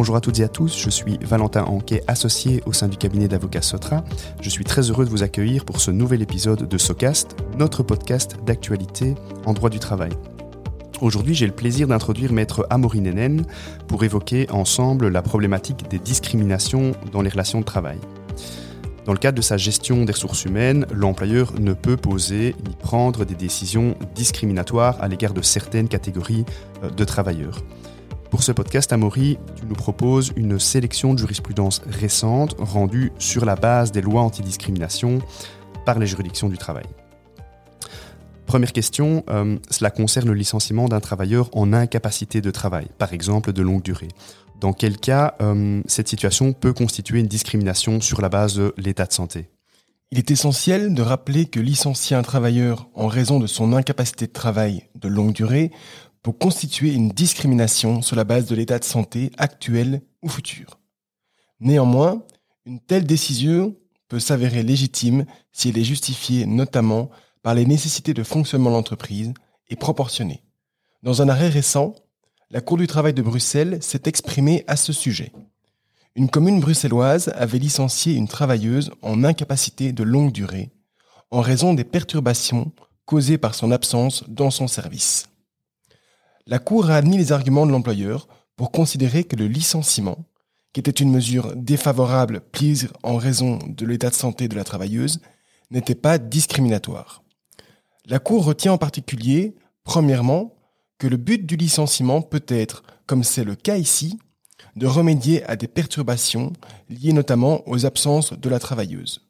Bonjour à toutes et à tous, je suis Valentin Anquet, associé au sein du cabinet d'avocats Sotra. Je suis très heureux de vous accueillir pour ce nouvel épisode de Socast, notre podcast d'actualité en droit du travail. Aujourd'hui, j'ai le plaisir d'introduire maître Amaury Nenen pour évoquer ensemble la problématique des discriminations dans les relations de travail. Dans le cadre de sa gestion des ressources humaines, l'employeur ne peut poser ni prendre des décisions discriminatoires à l'égard de certaines catégories euh, de travailleurs. Pour ce podcast, Amaury, tu nous proposes une sélection de jurisprudence récente rendue sur la base des lois antidiscrimination par les juridictions du travail. Première question, euh, cela concerne le licenciement d'un travailleur en incapacité de travail, par exemple de longue durée. Dans quel cas euh, cette situation peut constituer une discrimination sur la base de l'état de santé? Il est essentiel de rappeler que licencier un travailleur en raison de son incapacité de travail de longue durée pour constituer une discrimination sur la base de l'état de santé actuel ou futur. Néanmoins, une telle décision peut s'avérer légitime si elle est justifiée notamment par les nécessités de fonctionnement de l'entreprise et proportionnée. Dans un arrêt récent, la Cour du travail de Bruxelles s'est exprimée à ce sujet. Une commune bruxelloise avait licencié une travailleuse en incapacité de longue durée en raison des perturbations causées par son absence dans son service la Cour a admis les arguments de l'employeur pour considérer que le licenciement, qui était une mesure défavorable prise en raison de l'état de santé de la travailleuse, n'était pas discriminatoire. La Cour retient en particulier, premièrement, que le but du licenciement peut être, comme c'est le cas ici, de remédier à des perturbations liées notamment aux absences de la travailleuse.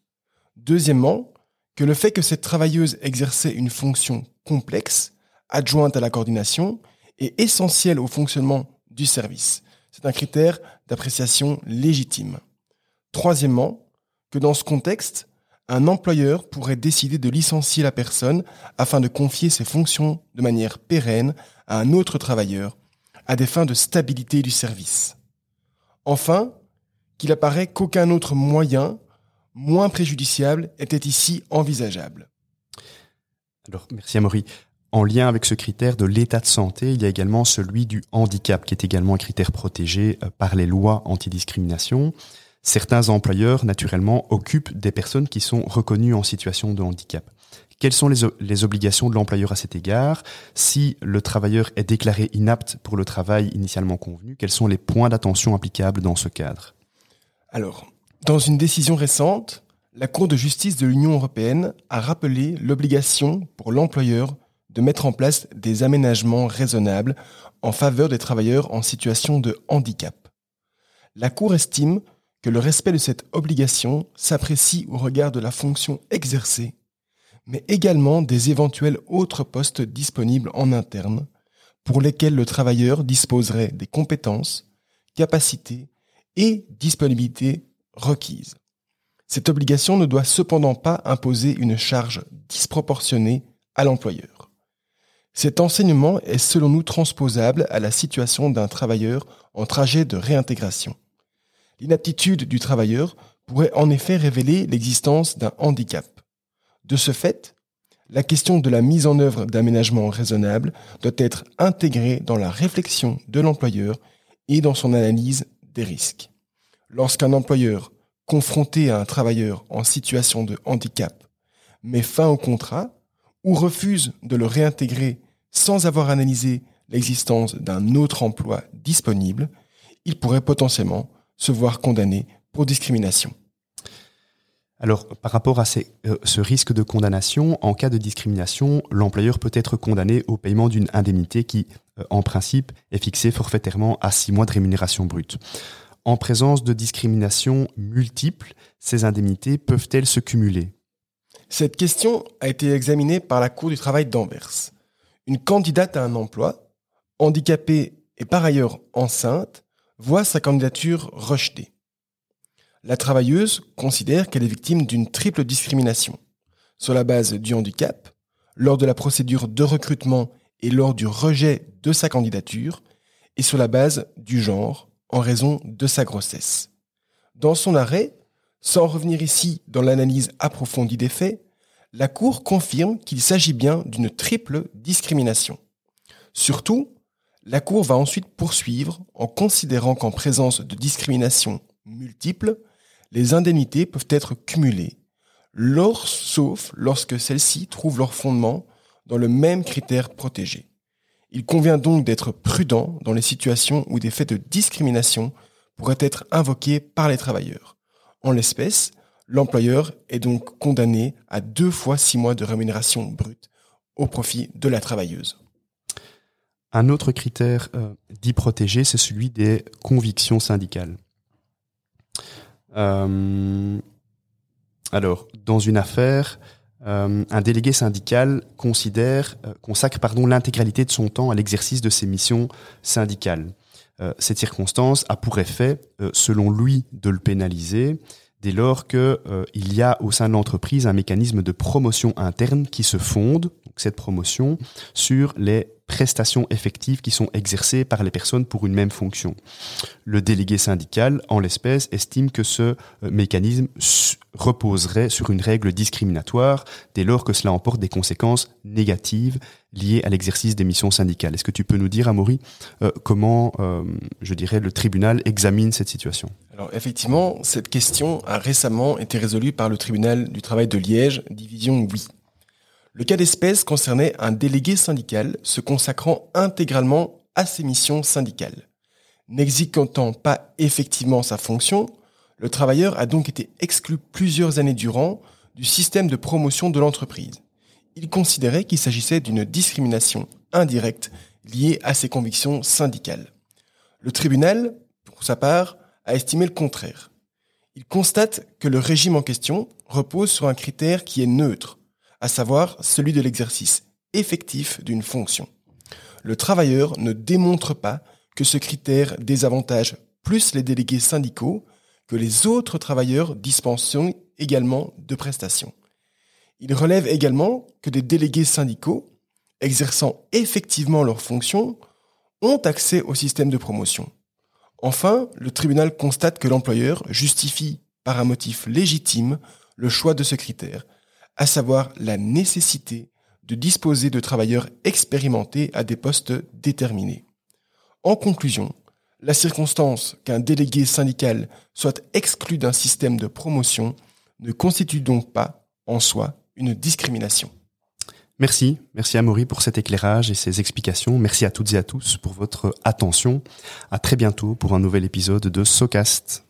Deuxièmement, que le fait que cette travailleuse exerçait une fonction complexe, adjointe à la coordination, est essentiel au fonctionnement du service. C'est un critère d'appréciation légitime. Troisièmement, que dans ce contexte, un employeur pourrait décider de licencier la personne afin de confier ses fonctions de manière pérenne à un autre travailleur à des fins de stabilité du service. Enfin, qu'il apparaît qu'aucun autre moyen moins préjudiciable était ici envisageable. Alors, merci Amaury. En lien avec ce critère de l'état de santé, il y a également celui du handicap, qui est également un critère protégé euh, par les lois antidiscrimination. Certains employeurs, naturellement, occupent des personnes qui sont reconnues en situation de handicap. Quelles sont les, obligations de l'employeur à cet égard? Si le travailleur est déclaré inapte pour le travail initialement convenu, quels sont les points d'attention applicables dans ce cadre? Alors, dans une décision récente, la Cour de justice de l'Union européenne a rappelé l'obligation pour l'employeur de mettre en place des aménagements raisonnables en faveur des travailleurs en situation de handicap. La Cour estime que le respect de cette obligation s'apprécie au regard de la fonction exercée, mais également des éventuels autres postes disponibles en interne pour lesquels le travailleur disposerait des compétences, capacités et disponibilités requises. Cette obligation ne doit cependant pas imposer une charge disproportionnée à l'employeur. Cet enseignement est selon nous transposable à la situation d'un travailleur en trajet de réintégration. L'inaptitude du travailleur pourrait en effet révéler l'existence d'un handicap. De ce fait, la question de la mise en œuvre d'aménagements raisonnables doit être intégrée dans la réflexion de l'employeur et dans son analyse des risques. Lorsqu'un employeur, confronté à un travailleur en situation de handicap, met fin au contrat, ou refuse de le réintégrer sans avoir analysé l'existence d'un autre emploi disponible, il pourrait potentiellement se voir condamné pour discrimination. Alors, par rapport à euh, ce risque de condamnation, en cas de discrimination, l'employeur peut être condamné au paiement d'une indemnité qui, euh, en principe, est fixée forfaitairement à six mois de rémunération brute. En présence de discrimination multiples, ces indemnités peuvent-elles se cumuler? Cette question a été examinée par la Cour du travail d'Anvers. Une candidate à un emploi, handicapée et par ailleurs enceinte, voit sa candidature rejetée. La travailleuse considère qu'elle est victime d'une triple discrimination. sur la base du handicap, lors de la procédure de recrutement et lors du rejet de sa candidature, et sur la base du genre en raison de sa grossesse. Dans son arrêt, sans revenir ici dans l'analyse approfondie des faits, la Cour confirme qu'il s'agit bien d'une triple discrimination. Surtout, la Cour va ensuite poursuivre en considérant qu'en présence de discriminations multiples, les indemnités peuvent être cumulées, sauf lorsque celles-ci trouvent leur fondement dans le même critère protégé. Il convient donc d'être prudent dans les situations où des faits de discrimination pourraient être invoqués par les travailleurs. En l'espèce, l'employeur est donc condamné à deux fois six mois de rémunération brute au profit de la travailleuse. Un autre critère euh, dit protégé, c'est celui des convictions syndicales. Euh, alors, dans une affaire, euh, un délégué syndical considère, consacre l'intégralité de son temps à l'exercice de ses missions syndicales. Cette circonstance a pour effet, selon lui, de le pénaliser dès lors qu'il il y a au sein de l'entreprise un mécanisme de promotion interne qui se fonde, cette promotion, sur les prestations effectives qui sont exercées par les personnes pour une même fonction. Le délégué syndical, en l'espèce, estime que ce euh, mécanisme reposerait sur une règle discriminatoire dès lors que cela emporte des conséquences négatives liées à l'exercice des missions syndicales. Est-ce que tu peux nous dire, Amaury, euh, comment, euh, je dirais, le tribunal examine cette situation? Alors effectivement, cette question a récemment été résolue par le tribunal du travail de Liège, division oui. Le cas d'espèce concernait un délégué syndical se consacrant intégralement à ses missions syndicales. N'exécutant pas effectivement sa fonction, le travailleur a donc été exclu plusieurs années durant du système de promotion de l'entreprise. Il considérait qu'il s'agissait d'une discrimination indirecte liée à ses convictions syndicales. Le tribunal, pour sa part, a estimé le contraire. Il constate que le régime en question repose sur un critère qui est neutre, à savoir celui de l'exercice effectif d'une fonction. Le travailleur ne démontre pas que ce critère désavantage plus les délégués syndicaux que les autres travailleurs dispensant également de prestations. Il relève également que des délégués syndicaux, exerçant effectivement leurs fonctions, ont accès au système de promotion. Enfin, le tribunal constate que l'employeur justifie par un motif légitime le choix de ce critère, à savoir la nécessité de disposer de travailleurs expérimentés à des postes déterminés. En conclusion, la circonstance qu'un délégué syndical soit exclu d'un système de promotion ne constitue donc pas, en soi, une discrimination. Merci, merci à Maury pour cet éclairage et ces explications. Merci à toutes et à tous pour votre attention. À très bientôt pour un nouvel épisode de SoCast.